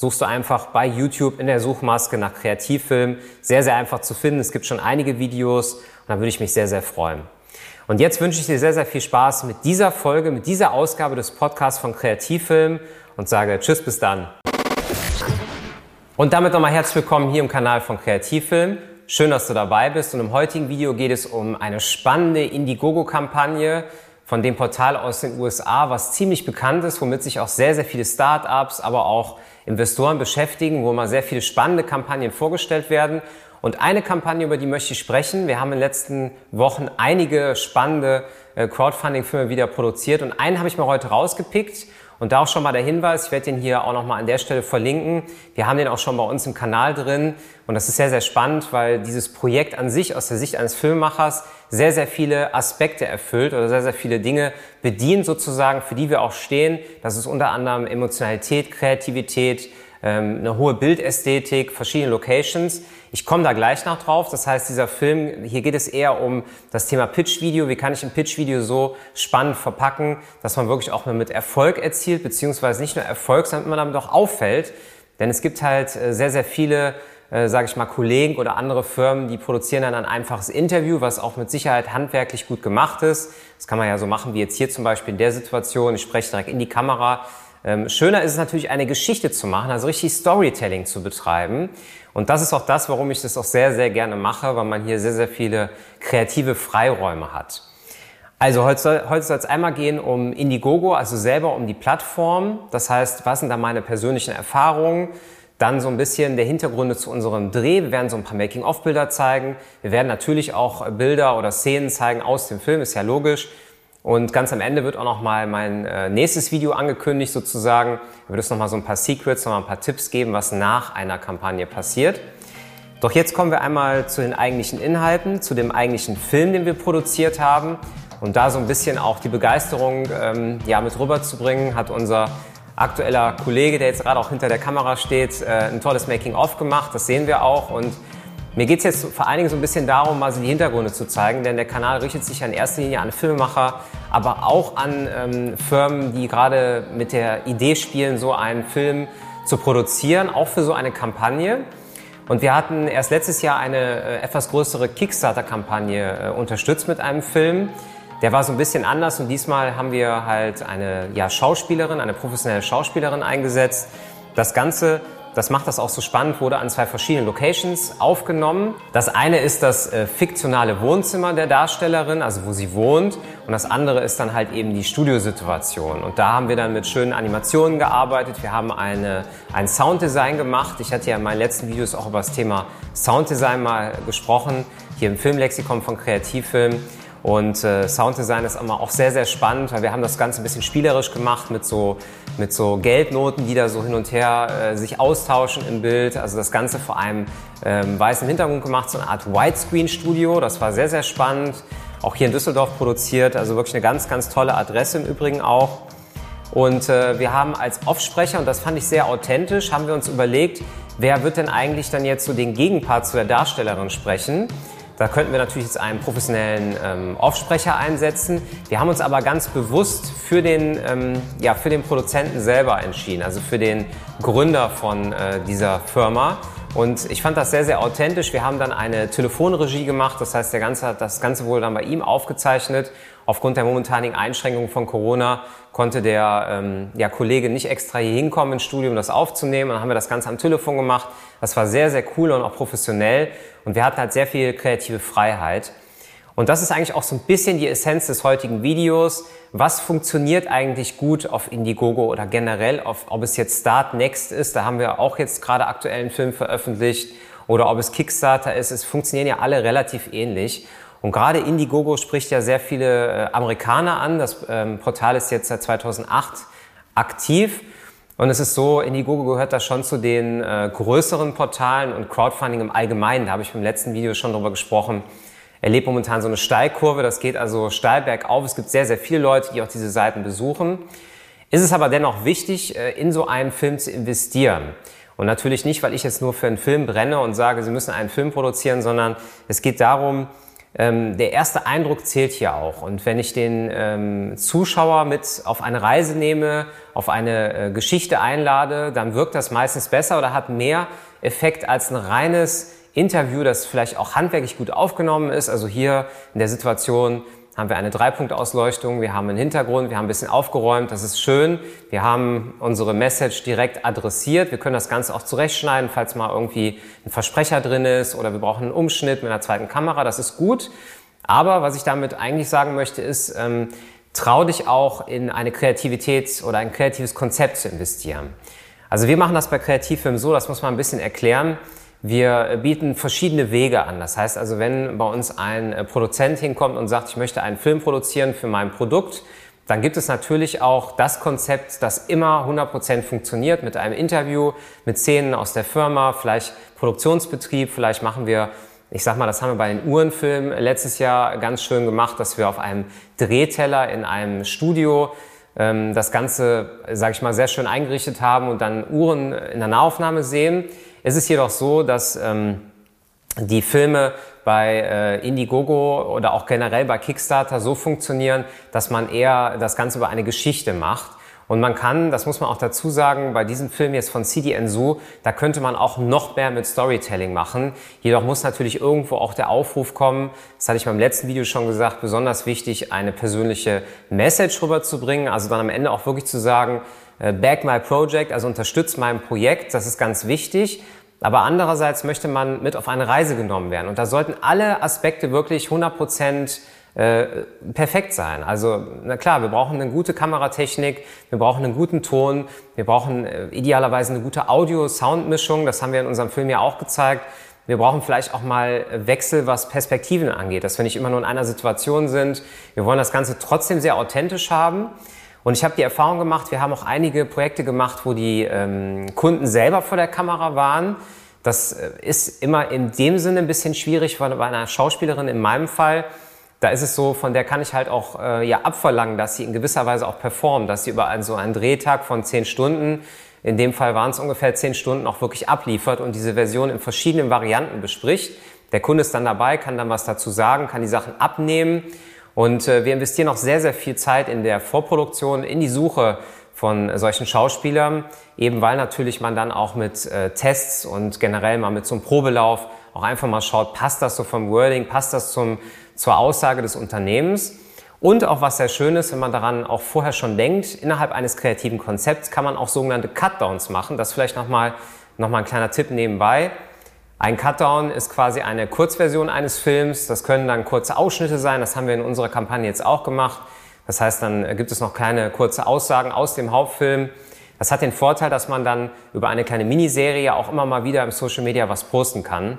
suchst du einfach bei YouTube in der Suchmaske nach Kreativfilm. Sehr, sehr einfach zu finden. Es gibt schon einige Videos und da würde ich mich sehr, sehr freuen. Und jetzt wünsche ich dir sehr, sehr viel Spaß mit dieser Folge, mit dieser Ausgabe des Podcasts von Kreativfilm und sage Tschüss, bis dann. Und damit nochmal herzlich willkommen hier im Kanal von Kreativfilm. Schön, dass du dabei bist. Und im heutigen Video geht es um eine spannende Indiegogo-Kampagne von dem Portal aus den USA, was ziemlich bekannt ist, womit sich auch sehr, sehr viele Startups, aber auch Investoren beschäftigen, wo mal sehr viele spannende Kampagnen vorgestellt werden. Und eine Kampagne, über die möchte ich sprechen. Wir haben in den letzten Wochen einige spannende äh, Crowdfunding-Filme wieder produziert und einen habe ich mir heute rausgepickt und da auch schon mal der Hinweis, ich werde den hier auch nochmal an der Stelle verlinken. Wir haben den auch schon bei uns im Kanal drin und das ist sehr, sehr spannend, weil dieses Projekt an sich aus der Sicht eines Filmemachers sehr, sehr viele Aspekte erfüllt oder sehr, sehr viele Dinge bedient sozusagen, für die wir auch stehen. Das ist unter anderem Emotionalität, Kreativität, ähm, eine hohe Bildästhetik, verschiedene Locations. Ich komme da gleich noch drauf. Das heißt, dieser Film, hier geht es eher um das Thema Pitch-Video. Wie kann ich ein Pitch-Video so spannend verpacken, dass man wirklich auch mal mit Erfolg erzielt, beziehungsweise nicht nur Erfolg, sondern man damit auch auffällt. Denn es gibt halt äh, sehr, sehr viele äh, sage ich mal, Kollegen oder andere Firmen, die produzieren dann ein einfaches Interview, was auch mit Sicherheit handwerklich gut gemacht ist. Das kann man ja so machen wie jetzt hier zum Beispiel in der Situation. Ich spreche direkt in die Kamera. Ähm, schöner ist es natürlich, eine Geschichte zu machen, also richtig Storytelling zu betreiben. Und das ist auch das, warum ich das auch sehr, sehr gerne mache, weil man hier sehr, sehr viele kreative Freiräume hat. Also heute soll, es einmal gehen um Indiegogo, also selber um die Plattform. Das heißt, was sind da meine persönlichen Erfahrungen? Dann so ein bisschen der Hintergründe zu unserem Dreh. Wir werden so ein paar Making-of-Bilder zeigen. Wir werden natürlich auch Bilder oder Szenen zeigen aus dem Film, ist ja logisch. Und ganz am Ende wird auch noch mal mein äh, nächstes Video angekündigt sozusagen. Da wird es noch mal so ein paar Secrets, noch mal ein paar Tipps geben, was nach einer Kampagne passiert. Doch jetzt kommen wir einmal zu den eigentlichen Inhalten, zu dem eigentlichen Film, den wir produziert haben. Und da so ein bisschen auch die Begeisterung ähm, ja, mit rüberzubringen, hat unser aktueller Kollege, der jetzt gerade auch hinter der Kamera steht, äh, ein tolles Making-of gemacht. Das sehen wir auch. Und mir geht es jetzt vor allen Dingen so ein bisschen darum, mal so die Hintergründe zu zeigen, denn der Kanal richtet sich ja in erster Linie an Filmemacher, aber auch an ähm, Firmen, die gerade mit der Idee spielen, so einen Film zu produzieren, auch für so eine Kampagne. Und wir hatten erst letztes Jahr eine äh, etwas größere Kickstarter-Kampagne äh, unterstützt mit einem Film. Der war so ein bisschen anders und diesmal haben wir halt eine ja, Schauspielerin, eine professionelle Schauspielerin eingesetzt. Das Ganze das macht das auch so spannend, wurde an zwei verschiedenen Locations aufgenommen. Das eine ist das äh, fiktionale Wohnzimmer der Darstellerin, also wo sie wohnt. Und das andere ist dann halt eben die Studiosituation. Und da haben wir dann mit schönen Animationen gearbeitet. Wir haben eine, ein Sounddesign gemacht. Ich hatte ja in meinen letzten Videos auch über das Thema Sounddesign mal gesprochen, hier im Filmlexikon von Kreativfilm. Und äh, Sounddesign ist immer auch sehr, sehr spannend, weil wir haben das Ganze ein bisschen spielerisch gemacht mit so, mit so Geldnoten, die da so hin und her äh, sich austauschen im Bild. Also das Ganze vor einem ähm, weißen Hintergrund gemacht, so eine Art Widescreen-Studio. Das war sehr, sehr spannend. Auch hier in Düsseldorf produziert, also wirklich eine ganz, ganz tolle Adresse im Übrigen auch. Und äh, wir haben als Offsprecher, und das fand ich sehr authentisch, haben wir uns überlegt, wer wird denn eigentlich dann jetzt so den Gegenpart zu der Darstellerin sprechen? Da könnten wir natürlich jetzt einen professionellen ähm, Offsprecher einsetzen. Wir haben uns aber ganz bewusst für den, ähm, ja, für den Produzenten selber entschieden, also für den Gründer von äh, dieser Firma. Und ich fand das sehr, sehr authentisch. Wir haben dann eine Telefonregie gemacht. Das heißt, der ganze, das Ganze wurde dann bei ihm aufgezeichnet. Aufgrund der momentanigen Einschränkungen von Corona konnte der ähm, ja, Kollege nicht extra hier hinkommen ins Studio, um das aufzunehmen. Dann haben wir das Ganze am Telefon gemacht. Das war sehr, sehr cool und auch professionell. Und wir hatten halt sehr viel kreative Freiheit. Und das ist eigentlich auch so ein bisschen die Essenz des heutigen Videos. Was funktioniert eigentlich gut auf Indiegogo oder generell, auf, ob es jetzt Start Next ist, da haben wir auch jetzt gerade aktuell einen Film veröffentlicht, oder ob es Kickstarter ist, es funktionieren ja alle relativ ähnlich. Und gerade Indiegogo spricht ja sehr viele äh, Amerikaner an. Das ähm, Portal ist jetzt seit 2008 aktiv. Und es ist so, Indiegogo gehört da schon zu den äh, größeren Portalen und Crowdfunding im Allgemeinen. Da habe ich beim letzten Video schon drüber gesprochen erlebt momentan so eine Steilkurve. Das geht also steil bergauf. Es gibt sehr, sehr viele Leute, die auch diese Seiten besuchen. Ist es aber dennoch wichtig, äh, in so einen Film zu investieren. Und natürlich nicht, weil ich jetzt nur für einen Film brenne und sage, Sie müssen einen Film produzieren, sondern es geht darum, ähm, der erste Eindruck zählt hier auch. Und wenn ich den ähm, Zuschauer mit auf eine Reise nehme, auf eine äh, Geschichte einlade, dann wirkt das meistens besser oder hat mehr Effekt als ein reines Interview, das vielleicht auch handwerklich gut aufgenommen ist. Also hier in der Situation haben wir eine Dreipunktausleuchtung, wir haben einen Hintergrund, wir haben ein bisschen aufgeräumt, das ist schön. Wir haben unsere Message direkt adressiert. Wir können das Ganze auch zurechtschneiden, falls mal irgendwie ein Versprecher drin ist oder wir brauchen einen Umschnitt mit einer zweiten Kamera, das ist gut. Aber was ich damit eigentlich sagen möchte, ist, ähm, trau dich auch in eine Kreativität oder ein kreatives Konzept zu investieren. Also wir machen das bei Kreativfilmen so, das muss man ein bisschen erklären. Wir bieten verschiedene Wege an. Das heißt also, wenn bei uns ein äh, Produzent hinkommt und sagt, ich möchte einen Film produzieren für mein Produkt, dann gibt es natürlich auch das Konzept, das immer 100% funktioniert mit einem Interview, mit Szenen aus der Firma, vielleicht Produktionsbetrieb, vielleicht machen wir, ich sag mal, das haben wir bei den Uhrenfilmen letztes Jahr ganz schön gemacht, dass wir auf einem Drehteller in einem Studio ähm, das Ganze, sage ich mal, sehr schön eingerichtet haben und dann Uhren in der Nahaufnahme sehen. Es ist jedoch so, dass ähm, die Filme bei äh, Indiegogo oder auch generell bei Kickstarter so funktionieren, dass man eher das Ganze über eine Geschichte macht. Und man kann, das muss man auch dazu sagen, bei diesem Film jetzt von CD Ensu, da könnte man auch noch mehr mit Storytelling machen. Jedoch muss natürlich irgendwo auch der Aufruf kommen, das hatte ich beim letzten Video schon gesagt, besonders wichtig, eine persönliche Message rüberzubringen. Also dann am Ende auch wirklich zu sagen, back my project, also unterstützt mein Projekt, das ist ganz wichtig. Aber andererseits möchte man mit auf eine Reise genommen werden. Und da sollten alle Aspekte wirklich 100 Prozent äh, perfekt sein. Also na klar, wir brauchen eine gute Kameratechnik, wir brauchen einen guten Ton, wir brauchen äh, idealerweise eine gute Audio-Sound-Mischung. Das haben wir in unserem Film ja auch gezeigt. Wir brauchen vielleicht auch mal Wechsel, was Perspektiven angeht, dass wir nicht immer nur in einer Situation sind. Wir wollen das Ganze trotzdem sehr authentisch haben. Und ich habe die Erfahrung gemacht, wir haben auch einige Projekte gemacht, wo die ähm, Kunden selber vor der Kamera waren. Das äh, ist immer in dem Sinne ein bisschen schwierig, weil bei einer Schauspielerin in meinem Fall, da ist es so, von der kann ich halt auch äh, ja abverlangen, dass sie in gewisser Weise auch performt, dass sie über einen, so einen Drehtag von zehn Stunden, in dem Fall waren es ungefähr zehn Stunden, auch wirklich abliefert und diese Version in verschiedenen Varianten bespricht. Der Kunde ist dann dabei, kann dann was dazu sagen, kann die Sachen abnehmen und äh, wir investieren auch sehr, sehr viel Zeit in der Vorproduktion, in die Suche von solchen Schauspielern, eben weil natürlich man dann auch mit äh, Tests und generell mal mit so einem Probelauf auch einfach mal schaut, passt das so vom Wording, passt das zum, zur Aussage des Unternehmens. Und auch was sehr schön ist, wenn man daran auch vorher schon denkt, innerhalb eines kreativen Konzepts kann man auch sogenannte Cutdowns machen. Das vielleicht nochmal noch mal ein kleiner Tipp nebenbei. Ein Cutdown ist quasi eine Kurzversion eines Films. Das können dann kurze Ausschnitte sein. Das haben wir in unserer Kampagne jetzt auch gemacht. Das heißt, dann gibt es noch kleine kurze Aussagen aus dem Hauptfilm. Das hat den Vorteil, dass man dann über eine kleine Miniserie auch immer mal wieder im Social Media was posten kann.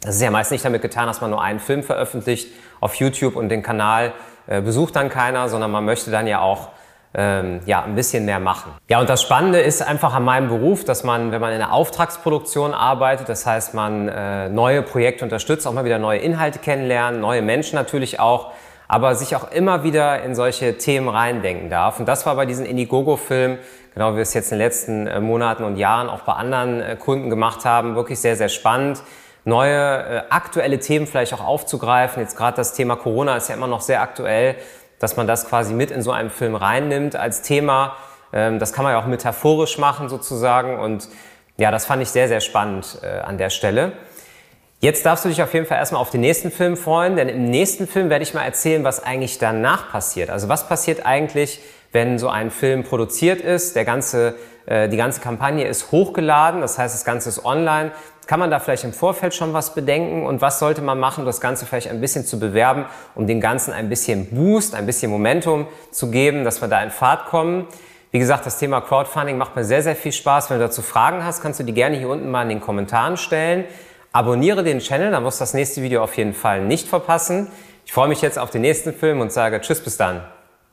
Das ist ja meist nicht damit getan, dass man nur einen Film veröffentlicht auf YouTube und den Kanal äh, besucht dann keiner, sondern man möchte dann ja auch ähm, ja, ein bisschen mehr machen. Ja, und das Spannende ist einfach an meinem Beruf, dass man, wenn man in der Auftragsproduktion arbeitet, das heißt, man äh, neue Projekte unterstützt, auch mal wieder neue Inhalte kennenlernen, neue Menschen natürlich auch, aber sich auch immer wieder in solche Themen reindenken darf. Und das war bei diesen Indiegogo-Filmen, genau wie wir es jetzt in den letzten äh, Monaten und Jahren auch bei anderen äh, Kunden gemacht haben, wirklich sehr, sehr spannend neue äh, aktuelle Themen vielleicht auch aufzugreifen. Jetzt gerade das Thema Corona ist ja immer noch sehr aktuell dass man das quasi mit in so einen Film reinnimmt als Thema. Ähm, das kann man ja auch metaphorisch machen sozusagen und ja, das fand ich sehr, sehr spannend äh, an der Stelle. Jetzt darfst du dich auf jeden Fall erstmal auf den nächsten Film freuen, denn im nächsten Film werde ich mal erzählen, was eigentlich danach passiert. Also was passiert eigentlich, wenn so ein Film produziert ist, der ganze, äh, die ganze Kampagne ist hochgeladen, das heißt, das Ganze ist online. Kann man da vielleicht im Vorfeld schon was bedenken und was sollte man machen, um das Ganze vielleicht ein bisschen zu bewerben, um dem Ganzen ein bisschen Boost, ein bisschen Momentum zu geben, dass wir da in Fahrt kommen? Wie gesagt, das Thema Crowdfunding macht mir sehr, sehr viel Spaß. Wenn du dazu Fragen hast, kannst du die gerne hier unten mal in den Kommentaren stellen. Abonniere den Channel, dann wirst du das nächste Video auf jeden Fall nicht verpassen. Ich freue mich jetzt auf den nächsten Film und sage Tschüss bis dann.